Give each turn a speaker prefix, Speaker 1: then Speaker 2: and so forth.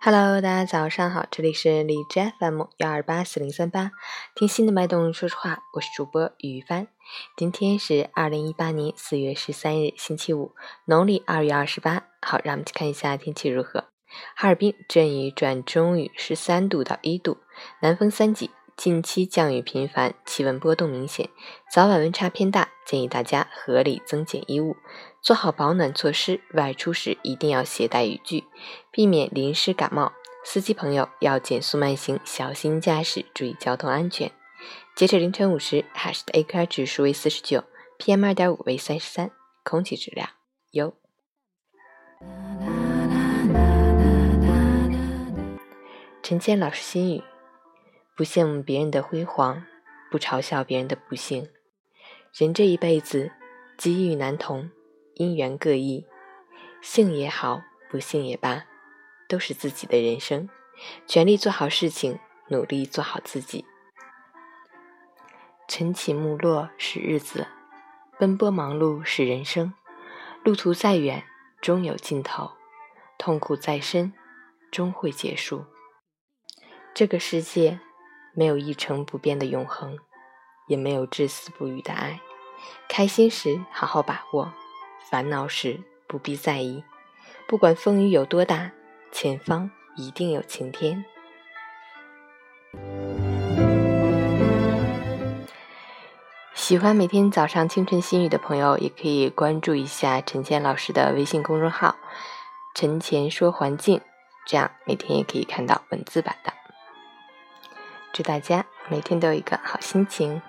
Speaker 1: Hello，大家早上好，这里是李枝 FM 幺二八四零三八，听新的脉动说说话，我是主播雨帆。今天是二零一八年四月十三日，星期五，农历二月二十八。好，让我们去看一下天气如何。哈尔滨阵雨转中雨，十三度到一度，南风三级。近期降雨频繁，气温波动明显，早晚温差偏大，建议大家合理增减衣物，做好保暖措施。外出时一定要携带雨具，避免淋湿感冒。司机朋友要减速慢行，小心驾驶，注意交通安全。截止凌晨五时，海市的 AQI 指数为四十九，PM 二点五为三十三，空气质量优。陈谦老师心语。不羡慕别人的辉煌，不嘲笑别人的不幸。人这一辈子，机遇难同，因缘各异，幸也好，不幸也罢，都是自己的人生。全力做好事情，努力做好自己。晨起暮落是日子，奔波忙碌是人生。路途再远，终有尽头；痛苦再深，终会结束。这个世界。没有一成不变的永恒，也没有至死不渝的爱。开心时好好把握，烦恼时不必在意。不管风雨有多大，前方一定有晴天。喜欢每天早上清晨心语的朋友，也可以关注一下陈谦老师的微信公众号“陈前说环境”，这样每天也可以看到文字版的。祝大家每天都有一个好心情。